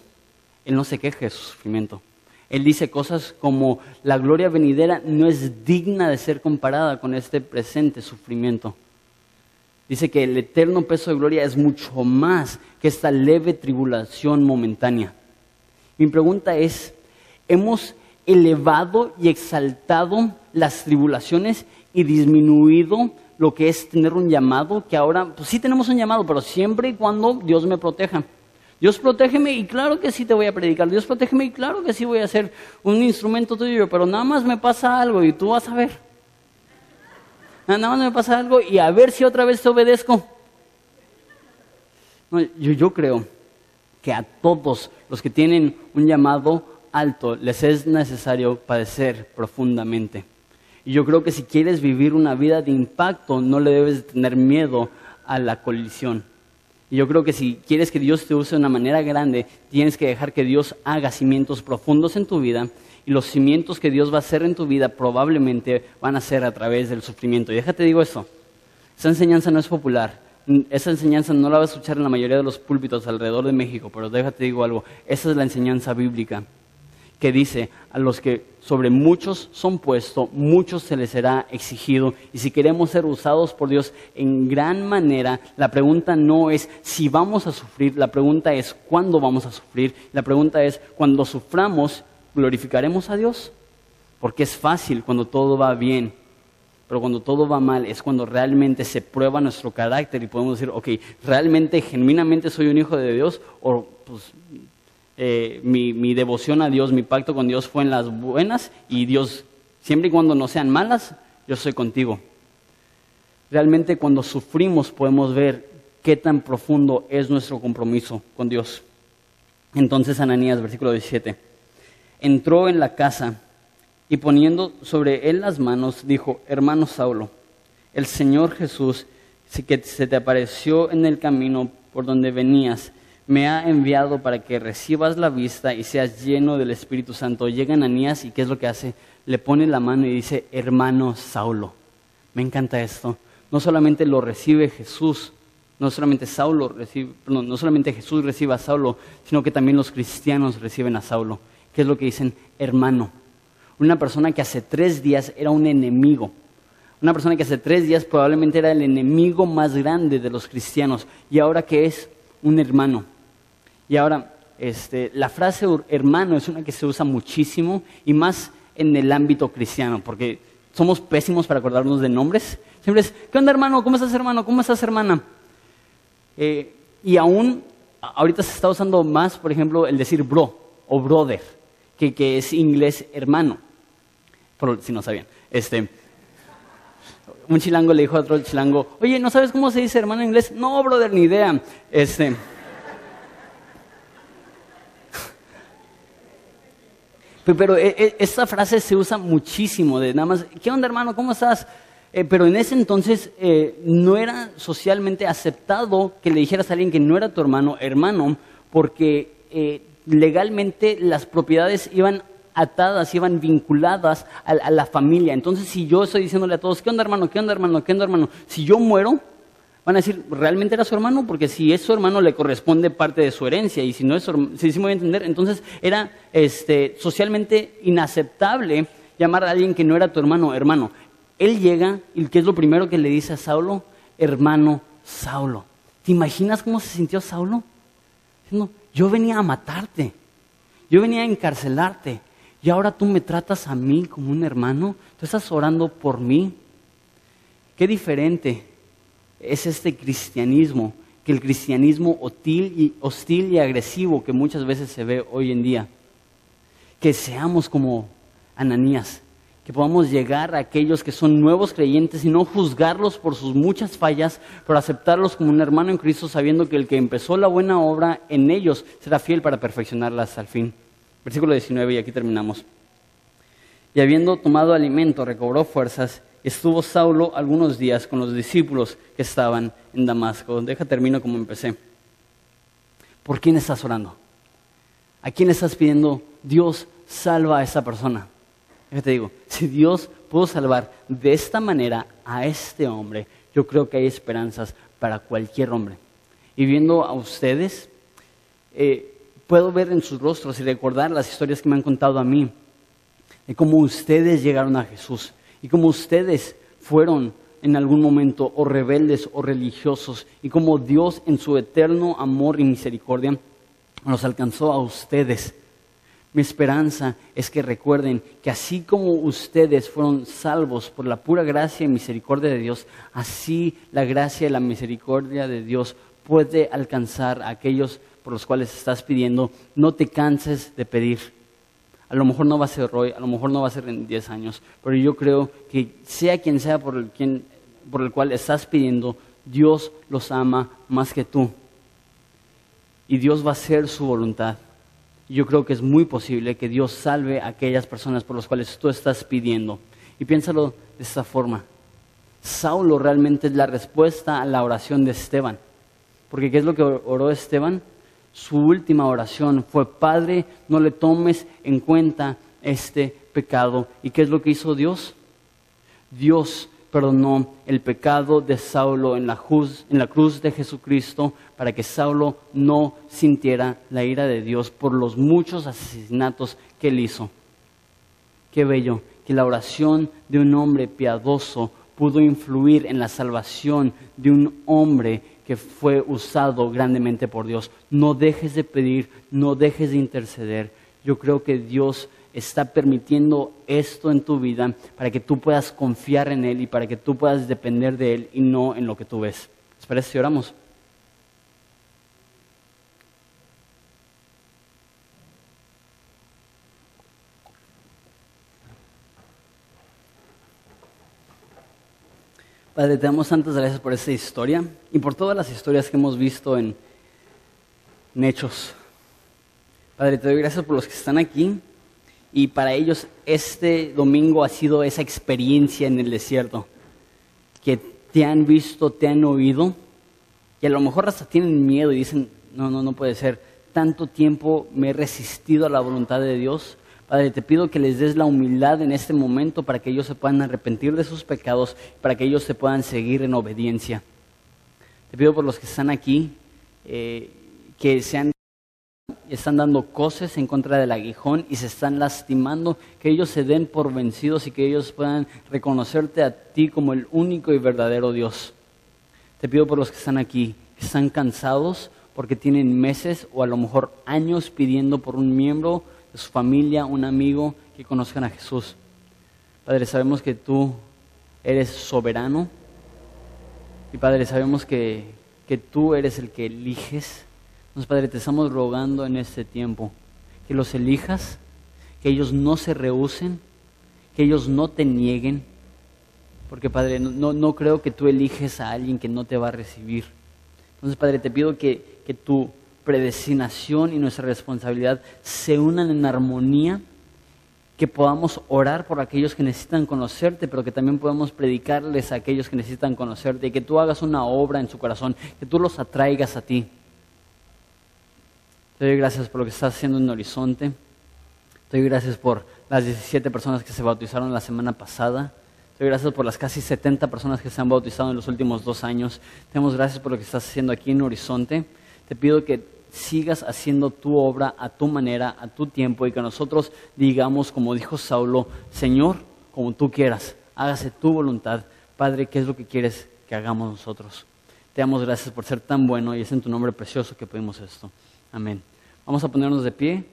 Él no se queja de su sufrimiento. Él dice cosas como la gloria venidera no es digna de ser comparada con este presente sufrimiento. Dice que el eterno peso de gloria es mucho más que esta leve tribulación momentánea. Mi pregunta es, ¿hemos elevado y exaltado las tribulaciones y disminuido lo que es tener un llamado? Que ahora, pues sí tenemos un llamado, pero siempre y cuando Dios me proteja. Dios protégeme y claro que sí te voy a predicar. Dios protégeme y claro que sí voy a ser un instrumento tuyo, pero nada más me pasa algo y tú vas a ver. Nada más me pasa algo y a ver si otra vez te obedezco. yo, yo creo que a todos los que tienen un llamado alto les es necesario padecer profundamente. Y yo creo que si quieres vivir una vida de impacto, no le debes tener miedo a la colisión. Y yo creo que si quieres que Dios te use de una manera grande, tienes que dejar que Dios haga cimientos profundos en tu vida. Y los cimientos que Dios va a hacer en tu vida probablemente van a ser a través del sufrimiento. Y déjate digo eso, esa enseñanza no es popular. Esa enseñanza no la vas a escuchar en la mayoría de los púlpitos alrededor de México, pero déjate digo algo, esa es la enseñanza bíblica que dice, a los que sobre muchos son puestos, muchos se les será exigido. Y si queremos ser usados por Dios en gran manera, la pregunta no es si vamos a sufrir, la pregunta es cuándo vamos a sufrir. La pregunta es, cuando suframos, ¿glorificaremos a Dios? Porque es fácil cuando todo va bien, pero cuando todo va mal es cuando realmente se prueba nuestro carácter y podemos decir, ok, ¿realmente, genuinamente soy un hijo de Dios? O pues eh, mi, devoción a Dios, mi pacto con Dios fue en las buenas y Dios, siempre y cuando no sean malas, yo soy contigo. Realmente cuando sufrimos podemos ver qué tan profundo es nuestro compromiso con Dios. Entonces Ananías, versículo 17, entró en la casa y poniendo sobre él las manos, dijo, hermano Saulo, el Señor Jesús que se te apareció en el camino por donde venías, me ha enviado para que recibas la vista y seas lleno del Espíritu Santo. Llega Ananías y ¿qué es lo que hace? Le pone la mano y dice, hermano Saulo. Me encanta esto. No solamente lo recibe Jesús, no solamente Saulo recibe, no solamente Jesús recibe a Saulo, sino que también los cristianos reciben a Saulo. ¿Qué es lo que dicen? Hermano. Una persona que hace tres días era un enemigo. Una persona que hace tres días probablemente era el enemigo más grande de los cristianos. ¿Y ahora qué es? Un hermano. Y ahora, este, la frase hermano es una que se usa muchísimo y más en el ámbito cristiano, porque somos pésimos para acordarnos de nombres. Siempre es, ¿qué onda hermano? ¿Cómo estás hermano? ¿Cómo estás hermana? Eh, y aún, ahorita se está usando más, por ejemplo, el decir bro o brother, que, que es inglés hermano, por, si no sabían. Este, un chilango le dijo a otro chilango, oye, ¿no sabes cómo se dice hermano en inglés? No, brother, ni idea. Este, Pero eh, eh, esta frase se usa muchísimo, de nada más, ¿qué onda hermano? ¿Cómo estás? Eh, pero en ese entonces no era socialmente aceptado que le dijeras a alguien que no era tu hermano, hermano, porque legalmente las propiedades iban atadas, iban vinculadas a, a, la familia. Entonces, si yo estoy diciéndole a todos, ¿qué onda hermano? ¿Qué onda hermano? ¿Qué onda hermano? Si yo muero, Van a decir, ¿realmente era su hermano? Porque si es su hermano le corresponde parte de su herencia y si no es su si, a entender, entonces era este, socialmente inaceptable llamar a alguien que no era tu hermano, hermano. Él llega y ¿qué es lo primero que le dice a Saulo? Hermano Saulo. ¿Te imaginas cómo se sintió Saulo? Diciendo, yo venía a matarte, yo venía a encarcelarte y ahora tú me tratas a mí como un hermano, tú estás orando por mí. Qué diferente es este cristianismo, que el cristianismo hostil y, hostil y agresivo que muchas veces se ve hoy en día. Que seamos como Ananías, que podamos llegar a aquellos que son nuevos creyentes y no juzgarlos por sus muchas fallas, pero aceptarlos como un hermano en Cristo, sabiendo que el que empezó la buena obra en ellos será fiel para perfeccionarlas al fin. Versículo 19 y aquí terminamos. Y habiendo tomado alimento, recobró fuerzas estuvo Saulo algunos días con los discípulos que estaban en Damasco. Deja termino como empecé. ¿Por quién estás orando? ¿A quién estás pidiendo, Dios salva a esa persona? te digo, si Dios pudo salvar de esta manera a este hombre, yo creo que hay esperanzas para cualquier hombre. Y viendo a ustedes, eh, puedo ver en sus rostros y recordar las historias que me han contado a mí, de cómo ustedes llegaron a Jesús y cómo ustedes fueron en algún momento o rebeldes o religiosos y cómo Dios en su eterno amor y misericordia los alcanzó a ustedes. Mi esperanza es que recuerden que así como ustedes fueron salvos por la pura gracia y misericordia de Dios, así la gracia y la misericordia de Dios puede alcanzar a aquellos por los cuales estás pidiendo. No te canses de pedir. A lo mejor no va a ser hoy, a lo mejor no va a ser en 10 años, pero yo creo que sea quien sea por el, quien, por el cual estás pidiendo, Dios los ama más que tú. Y Dios va a hacer su voluntad. Yo creo que es muy posible que Dios salve a aquellas personas por las cuales tú estás pidiendo. Y piénsalo de esta forma. Saulo realmente es la respuesta a la oración de Esteban. Porque ¿qué es lo que oró Esteban? Su última oración fue, Padre, no le tomes en cuenta este pecado. ¿Y qué es lo que hizo Dios? Dios perdonó el pecado de Saulo en la, en la, cruz de Jesucristo para que Saulo no sintiera la ira de Dios por los muchos asesinatos que él hizo. Qué bello que la oración de un hombre piadoso pudo influir en la salvación de un hombre que fue usado grandemente por Dios. No dejes de pedir, no dejes de interceder. Yo creo que Dios está permitiendo esto en tu vida para que tú puedas confiar en Él y para que tú puedas depender de Él y no en lo que tú ves. ¿Les si oramos? Padre, te damos tantas gracias por esta historia y por todas las historias que hemos visto en, en Hechos. Padre, te doy gracias por los que están aquí y para ellos este domingo ha sido esa experiencia en el desierto, que te han visto, te han oído, y a lo mejor hasta tienen miedo y dicen, no, no, no puede ser, tanto tiempo me he resistido a la voluntad de Dios. Padre, te pido que les des la humildad en este momento para que ellos se puedan arrepentir de sus pecados, para que ellos se puedan seguir en obediencia. Te pido por los que están aquí, eh, que sean están dando cosas en contra del aguijón y se están lastimando, que ellos se den por vencidos y que ellos puedan reconocerte a ti como el único y verdadero Dios. Te pido por los que están aquí, que están cansados porque tienen meses o a lo mejor años pidiendo por un miembro su familia, un amigo que conozcan a Jesús. Padre, sabemos que tú eres soberano y Padre, sabemos que, que tú eres el que eliges entonces, Padre, te estamos rogando en este tiempo que los elijas, que ellos no se rehúsen, que ellos no te nieguen, porque Padre, no, no creo que tú eliges a alguien que no te va a recibir. Entonces, Padre, te pido que, que predestinación y nuestra responsabilidad se unan en armonía, que podamos orar por aquellos que necesitan conocerte, pero que también podamos predicarles a aquellos que necesitan conocerte, y que tú hagas una obra en su corazón, que tú los atraigas a ti. Te doy gracias por lo que estás haciendo en Horizonte. Te doy gracias por las 17 personas que se bautizaron la semana pasada. Te doy gracias por las casi 70 personas que se han bautizado en los últimos dos años. Te damos gracias por lo que estás haciendo aquí en Horizonte. Te pido que sigas haciendo tu obra a tu manera, a tu tiempo y que nosotros digamos, como dijo Saulo, Señor, como tú quieras, hágase tu voluntad. Padre, ¿qué es lo que quieres que hagamos nosotros? Te damos gracias por ser tan bueno y es en tu nombre precioso que pedimos esto. Amén. Vamos a ponernos de pie.